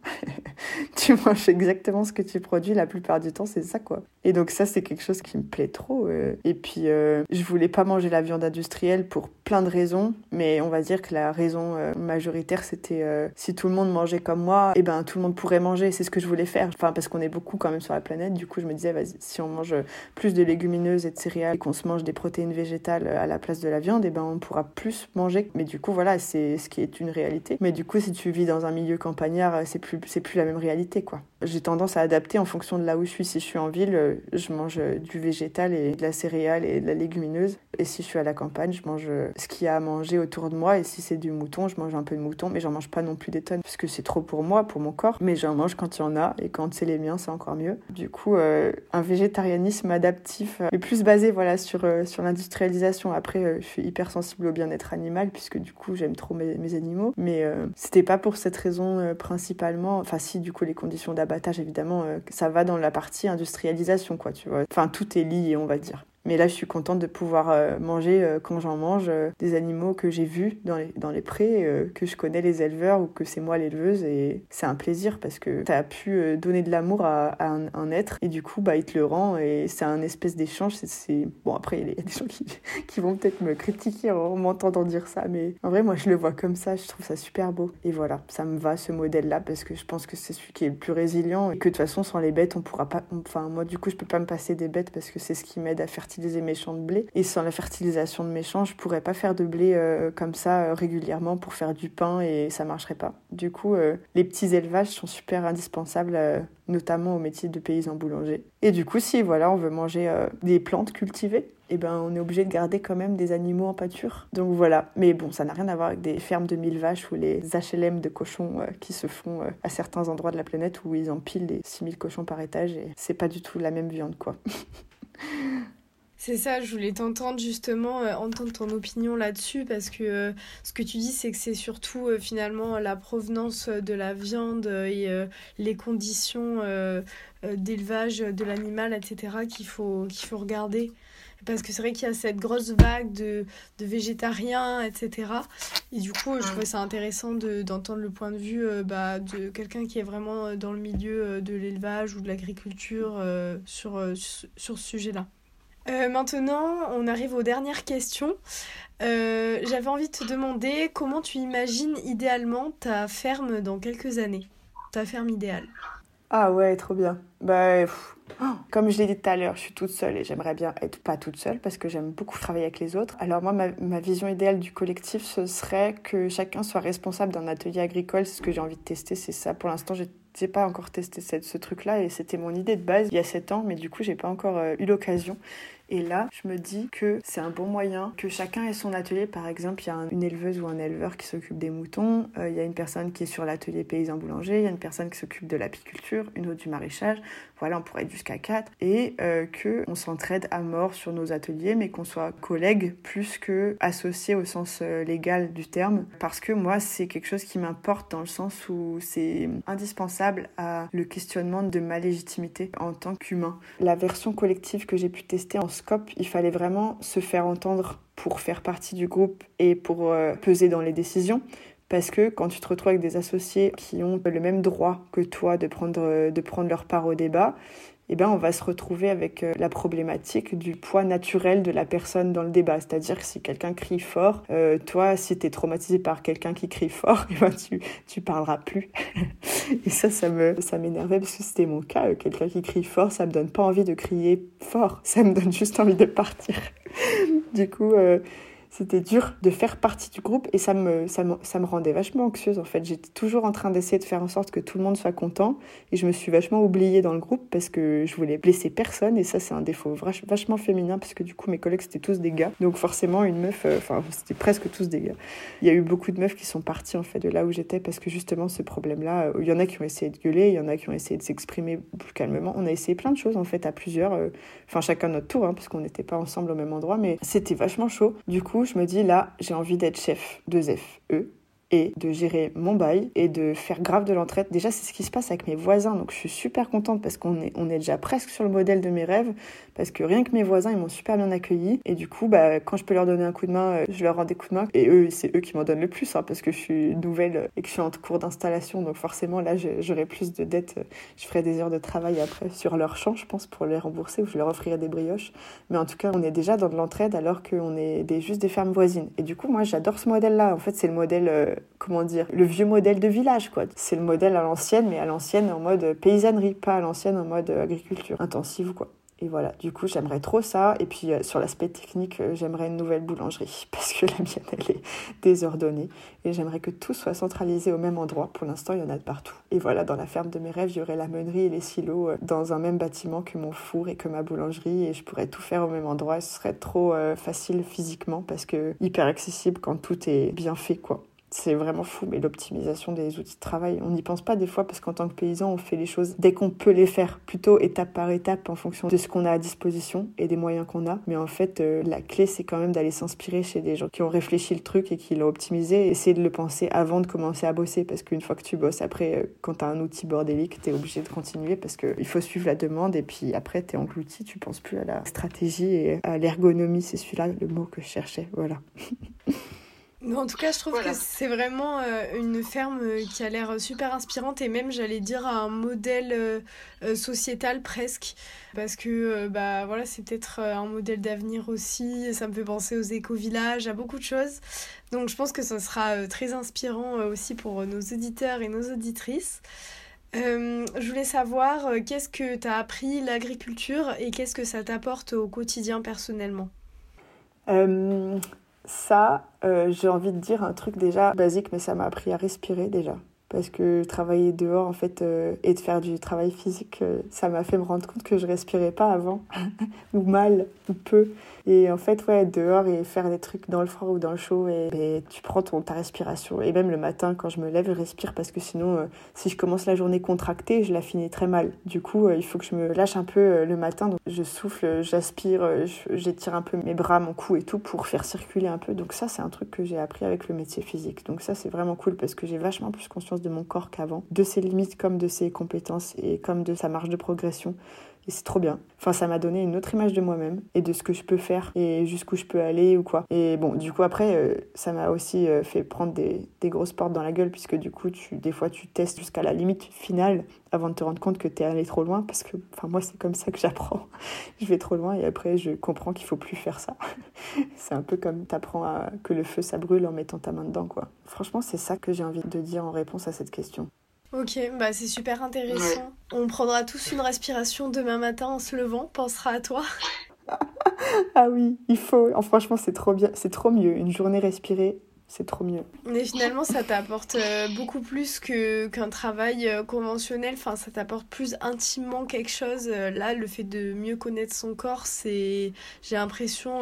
tu manges exactement ce que tu produis la plupart du temps, c'est ça quoi. Et donc ça, c'est quelque chose qui me plaît trop. Et puis, je voulais pas manger la viande industrielle pour plein de raisons, mais on va dire que la raison majoritaire, c'était si tout le monde mangeait comme moi, et eh ben tout le monde pourrait manger. C'est ce que je voulais faire. Enfin, parce qu'on est beaucoup quand même sur la planète. Du coup, je me disais, vas-y, si on mange plus de légumineuses et de céréales et qu'on se mange des protéines végétales à la place de la viande, et eh ben on pourra plus manger. Mais du coup, voilà, c'est ce qui est une réalité. Mais du coup, si tu vis dans un milieu campagnard, c'est plus, c'est plus la même réalité, quoi. J'ai tendance à adapter en fonction de là où je suis. Si je suis en ville, je mange du végétal et de la céréale et de la légumineuse. Et si je suis à la campagne, je mange ce qu'il y a à manger autour de moi. Et si c'est du mouton, je mange un peu de mouton, mais j'en mange pas non plus des tonnes parce que c'est trop pour moi, pour mon corps. Mais j'en mange quand il y en a et quand c'est les miens, c'est encore mieux. Du coup, euh, un végétarianisme adaptif est plus basé voilà sur sur l'industrialisation. Après, je suis hyper sensible au bien-être animal puisque du coup j'aime trop mes, animaux. Mais c'était pas pour cette raison principalement. Enfin, si du coup les conditions d'abattage évidemment, ça va dans la partie industrialisation quoi. Tu vois. Enfin, tout est lié, on va dire. Mais là, je suis contente de pouvoir euh, manger euh, quand j'en mange euh, des animaux que j'ai vus dans les, dans les prés, que je connais les éleveurs ou que c'est moi l'éleveuse. Et c'est un plaisir parce que tu as pu donner de l'amour à, un, être et du coup, bah, il te le rend et c'est un espèce d'échange. C'est, Bon, après, il y a des gens qui, vont peut-être me critiquer en m'entendant dire ça, mais en vrai, moi, je le vois comme ça. Je trouve ça super beau. Et voilà, ça me va ce modèle-là parce que je pense que c'est celui qui est le plus résilient et que de toute façon, sans les bêtes, on pourra pas. Enfin, moi, du coup, je peux pas me passer des bêtes parce que c'est ce qui m'aide à fertiliser fertiliser mes de blé. Et sans la fertilisation de mes champs, je pourrais pas faire de blé euh, comme ça euh, régulièrement pour faire du pain et ça marcherait pas. Du coup, euh, les petits élevages sont super indispensables, notamment au métier de paysan boulanger. Et du coup, si voilà, on veut manger des plantes cultivées, eh ben, on est obligé de garder quand même des animaux en pâture. Donc voilà. Mais bon, ça n'a rien à voir avec des fermes de mille vaches ou les HLM de cochons qui se font à certains endroits de la planète où ils empilent les 6000 cochons par étage et c'est pas du tout la même viande, quoi. C'est ça, je voulais t'entendre justement, euh, entendre ton opinion là-dessus, parce que euh, ce que tu dis, c'est que c'est surtout euh, finalement la provenance de la viande et les conditions d'élevage de l'animal, etc., qu'il faut, qu'il faut regarder. Parce que c'est vrai qu'il y a cette grosse vague de, de, végétariens, etc. Et du coup, je trouvais ça intéressant d'entendre le point de vue bah, de quelqu'un qui est vraiment dans le milieu de l'élevage ou de l'agriculture sur, sur ce sujet-là. Euh, maintenant, on arrive aux dernières questions. Euh, j'avais envie de te demander comment tu imagines idéalement ta ferme dans quelques années. Ta ferme idéale. Ah ouais, trop bien. Bah, comme je l'ai dit tout à l'heure, je suis toute seule et j'aimerais bien être pas toute seule parce que j'aime beaucoup travailler avec les autres. Alors moi, ma, ma, vision idéale du collectif, ce serait que chacun soit responsable d'un atelier agricole. C'est ce que j'ai envie de tester, c'est ça. Pour l'instant, j'ai j'ai pas encore testé ce truc-là et c'était mon idée de base il y a 7 ans, mais du coup, j'ai pas encore euh, eu l'occasion. Et là, je me dis que c'est un bon moyen que chacun ait son atelier. Par exemple, il y a une éleveuse ou un éleveur qui s'occupe des moutons, euh, il y a une personne qui est sur l'atelier paysan boulanger, il y a une personne qui s'occupe de l'apiculture, une autre du maraîchage. Voilà, on pourrait être jusqu'à quatre. Et euh, que s'entraide à mort sur nos ateliers, mais qu'on soit collègues plus que associés au sens euh, légal du terme. Parce que moi, c'est quelque chose qui m'importe dans le sens où c'est indispensable à le questionnement de ma légitimité en tant qu'humain. La version collective que j'ai pu tester en il fallait vraiment se faire entendre pour faire partie du groupe et pour euh, peser dans les décisions. Parce que quand tu te retrouves avec des associés qui ont le même droit que toi de prendre, de prendre leur part au débat, eh ben, on va se retrouver avec euh, la problématique du poids naturel de la personne dans le débat. C'est-à-dire que si quelqu'un crie fort, euh, toi, si tu es traumatisé par quelqu'un qui crie fort, eh ben, tu, tu parleras plus. Et ça, ça me ça m'énervait parce que c'était mon cas. Euh, quelqu'un qui crie fort, ça me donne pas envie de crier fort. Ça me donne juste envie de partir. du coup, c'était dur de faire partie du groupe et ça me, ça me, ça me rendait vachement anxieuse en fait. J'étais toujours en train d'essayer de faire en sorte que tout le monde soit content et je me suis vachement oubliée dans le groupe parce que je voulais blesser personne et ça c'est un défaut vachement féminin parce que du coup mes collègues c'était tous des gars. Donc forcément une meuf, euh, enfin c'était presque tous des gars. Il y a eu beaucoup de meufs qui sont parties en fait de là où j'étais parce que justement ce problème-là, euh, il y en a qui ont essayé de gueuler, il y en a qui ont essayé de s'exprimer plus calmement. On a essayé plein de choses en fait à plusieurs, euh, enfin chacun notre tour hein, parce qu'on n'était pas ensemble au même endroit mais c'était vachement chaud. Du coup je me dis là, j'ai envie d'être chef de FE et de gérer mon bail et de faire grave de l'entraide. Déjà, c'est ce qui se passe avec mes voisins, donc je suis super contente parce qu'on est, on est déjà presque sur le modèle de mes rêves, parce que rien que mes voisins, ils m'ont super bien accueilli. Et du coup, bah, quand je peux leur donner un coup de main, euh, je leur rends des coups de main. Et eux, c'est eux qui m'en donnent le plus, hein, parce que je suis nouvelle et que je suis en cours d'installation, donc forcément, là, j'aurai plus de dettes. Je ferai des heures de travail après sur leur champ, je pense, pour les rembourser, ou je leur offrirai des brioches. Mais en tout cas, on est déjà dans de l'entraide alors qu'on est des, juste des fermes voisines. Et du coup, moi, j'adore ce modèle-là. En fait, c'est le modèle euh, comment dire, le vieux modèle de village, quoi. C'est le modèle à l'ancienne, mais à l'ancienne en mode paysannerie, pas à l'ancienne en mode agriculture intensive, quoi. Et voilà, du coup, j'aimerais trop ça. Et puis, euh, sur l'aspect technique, euh, j'aimerais une nouvelle boulangerie parce que la mienne, elle est désordonnée. Et j'aimerais que tout soit centralisé au même endroit. Pour l'instant, il y en a de partout. Et voilà, dans la ferme de mes rêves, il y aurait la meunerie et les silos euh, dans un même bâtiment que mon four et que ma boulangerie. Et je pourrais tout faire au même endroit. Ce serait trop facile physiquement parce que hyper accessible quand tout est bien fait, quoi c'est vraiment fou, mais l'optimisation des outils de travail, on n'y pense pas des fois parce qu'en tant que paysan, on fait les choses dès qu'on peut les faire, plutôt étape par étape en fonction de ce qu'on a à disposition et des moyens qu'on a. Mais en fait, euh, la clé, c'est quand même d'aller s'inspirer chez des gens qui ont réfléchi le truc et qui l'ont optimisé, essayer de le penser avant de commencer à bosser parce qu'une fois que tu bosses, après, euh, quand tu as un outil bordélique, tu es obligé de continuer parce qu'il faut suivre la demande et puis après, tu es englouti, tu penses plus à la stratégie et à l'ergonomie, c'est celui-là le mot que je cherchais. Voilà. En tout cas, je trouve que c'est vraiment euh, une ferme euh, qui a l'air super inspirante et même, j'allais dire, un modèle euh, sociétal presque. Parce que bah, voilà, c'est peut-être un modèle d'avenir aussi. Ça me fait penser aux éco-villages, à beaucoup de choses. Donc je pense que ça sera très inspirant aussi pour nos auditeurs et nos auditrices. je voulais savoir qu'est-ce que tu as appris l'agriculture et qu'est-ce que ça t'apporte au quotidien personnellement? Ça, euh, j'ai envie de dire un truc déjà basique, mais ça m'a appris à respirer déjà. Parce que travailler dehors, en fait, euh, et de faire du travail physique, euh, ça m'a fait me rendre compte que je respirais pas avant, ou mal, ou peu. Et en fait, ouais, être dehors et faire des trucs dans le froid ou dans le chaud, et, tu prends ton, ta respiration. Et même le matin, quand je me lève, je respire parce que sinon, euh, si je commence la journée contractée, je la finis très mal. Du coup, euh, il faut que je me lâche un peu euh, le matin. Donc, je souffle, j'aspire, j'étire un peu mes bras, mon cou et tout pour faire circuler un peu. Donc ça, c'est un truc que j'ai appris avec le métier physique. Donc ça, c'est vraiment cool parce que j'ai vachement plus conscience de mon corps qu'avant, de ses limites comme de ses compétences et comme de sa marge de progression. Et c'est trop bien. Enfin, ça m'a donné une autre image de moi-même et de ce que je peux faire et jusqu'où je peux aller ou quoi. Et bon, du coup, après, euh, ça m'a aussi euh, fait prendre des, des, grosses portes dans la gueule puisque du coup, tu, des fois, tu testes jusqu'à la limite finale avant de te rendre compte que tu es allé trop loin parce que, enfin, moi, c'est comme ça que j'apprends. je vais trop loin et après, je comprends qu'il faut plus faire ça. c'est un peu comme t'apprends à, que le feu, ça brûle en mettant ta main dedans, quoi. Franchement, c'est ça que j'ai envie de dire en réponse à cette question. Ok, bah c'est super intéressant. On prendra tous une respiration demain matin en se levant, pensera à toi. ah oui, il faut. Oh, franchement, c'est trop bien, c'est trop mieux. Une journée respirée, c'est trop mieux. Mais finalement, ça t'apporte euh, beaucoup plus que qu'un travail euh, conventionnel. Enfin, ça t'apporte plus intimement quelque chose. Euh, là, le fait de mieux connaître son corps, c'est, j'ai l'impression,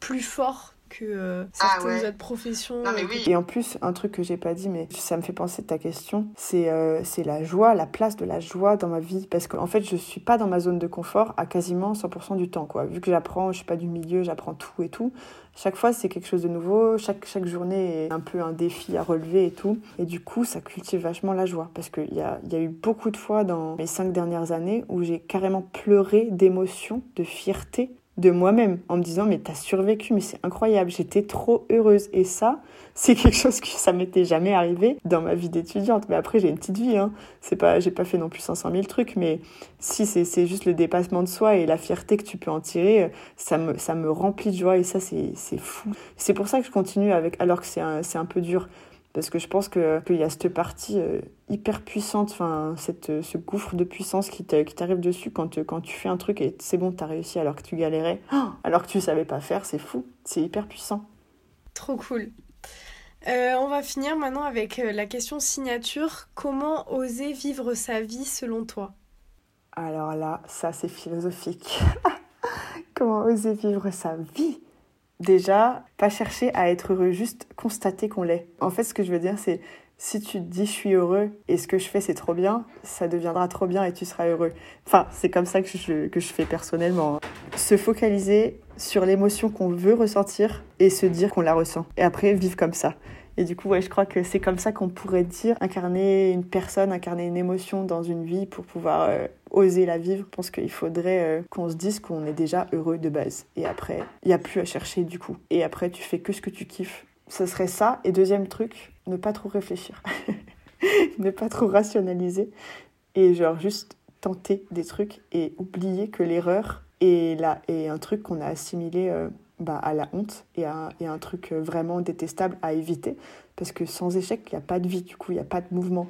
plus fort que euh, ah certaines autres professions. Euh, Et en plus, un truc que j'ai pas dit, mais ça me fait penser de ta question, c'est euh, c'est la joie, la place de la joie dans ma vie. Parce qu'en en fait, je suis pas dans ma zone de confort à quasiment 100% du temps. Quoi. Vu que j'apprends, je suis pas du milieu, j'apprends tout et tout. Chaque fois, c'est quelque chose de nouveau. Chaque, chaque journée est un peu un défi à relever et tout. Et du coup, ça cultive vachement la joie. Parce qu'il y a, y a eu beaucoup de fois dans mes cinq dernières années où j'ai carrément pleuré d'émotion, de fierté de moi-même en me disant mais t'as survécu mais c'est incroyable j'étais trop heureuse. Et ça c'est quelque chose que ça m'était jamais arrivé dans ma vie d'étudiante. Mais après j'ai une petite vie hein. C'est pas j'ai pas fait non plus 500 000 trucs mais si c'est juste le dépassement de soi et la fierté que tu peux en tirer ça me ça me remplit de joie. Et ça c'est fou. C'est pour ça que je continue avec alors que c'est un peu dur parce que je pense qu'il y a cette partie euh, hyper puissante, enfin, cette, euh, ce gouffre de puissance qui t'arrive dessus quand, euh, quand tu fais un truc et c'est bon, t'as réussi alors que tu galérais, alors que tu savais pas faire, c'est fou, c'est hyper puissant. Trop cool. on va finir maintenant avec la question signature. Comment oser vivre sa vie selon toi? Alors là, ça c'est philosophique. Comment oser vivre sa vie? Déjà, pas chercher à être heureux, juste constater qu'on l'est. En fait, ce que je veux dire, c'est si tu te dis je suis heureux et ce que je fais c'est trop bien, ça deviendra trop bien et tu seras heureux. Enfin, c'est comme ça que je, que je fais personnellement. Se focaliser sur l'émotion qu'on veut ressentir et se dire qu'on la ressent. Et après, vivre comme ça. Et du coup, ouais, je crois que c'est comme ça qu'on pourrait dire incarner une personne, incarner une émotion dans une vie pour pouvoir euh, oser la vivre. Je pense qu'il faudrait euh, qu'on se dise qu'on est déjà heureux de base. Et après, il n'y a plus à chercher du coup. Et après, tu fais que ce que tu kiffes. Ce serait ça. Et deuxième truc, ne pas trop réfléchir. ne pas trop rationaliser. Et genre juste tenter des trucs et oublier que l'erreur est là, est un truc qu'on a assimilé. Euh, bah, à la honte et à, un truc vraiment détestable à éviter. Parce que sans échec, il n'y a pas de vie, du coup, il n'y a pas de mouvement.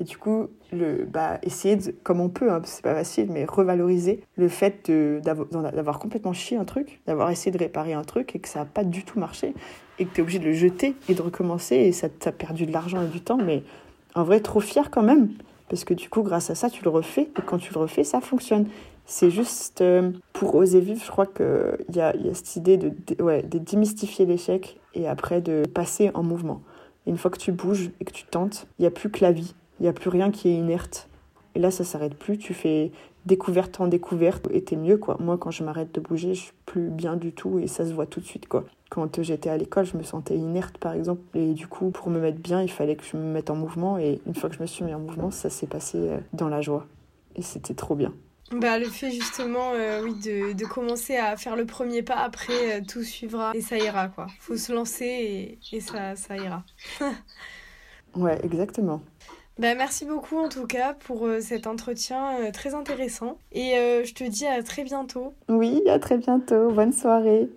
Et du coup, le, bah, essayer, de, comme on peut, hein, c'est pas facile, mais revaloriser le fait d'avoir complètement chié un truc, d'avoir essayé de réparer un truc et que ça n'a pas du tout marché, et que tu es obligé de le jeter et de recommencer, et ça t'a perdu de l'argent et du temps, mais en vrai, trop fier quand même, parce que du coup, grâce à ça, tu le refais, et quand tu le refais, ça fonctionne. C'est juste euh, pour oser vivre, je crois qu'il y a, y a cette idée de, ouais, de démystifier l'échec et après de passer en mouvement. une fois que tu bouges et que tu tentes, il n'y a plus que la vie il n'y a plus rien qui est inerte. Et là, ça s'arrête plus. Tu fais découverte en découverte et t'es mieux, quoi. Moi, quand je m'arrête de bouger, je suis plus bien du tout et ça se voit tout de suite, quoi. Quand j'étais à l'école, je me sentais inerte, par exemple. Et du coup, pour me mettre bien, il fallait que je me mette en mouvement. Et une fois que je me suis mis en mouvement, ça s'est passé euh, dans la joie. Et c'était trop bien. Bah, le fait justement euh, oui, de, de, commencer à faire le premier pas, après euh, tout suivra et ça ira quoi. Faut se lancer et, et ça, ça ira. ouais, exactement. Bah, merci beaucoup en tout cas pour euh, cet entretien très intéressant. Et je te dis à très bientôt. Oui, à très bientôt. Bonne soirée.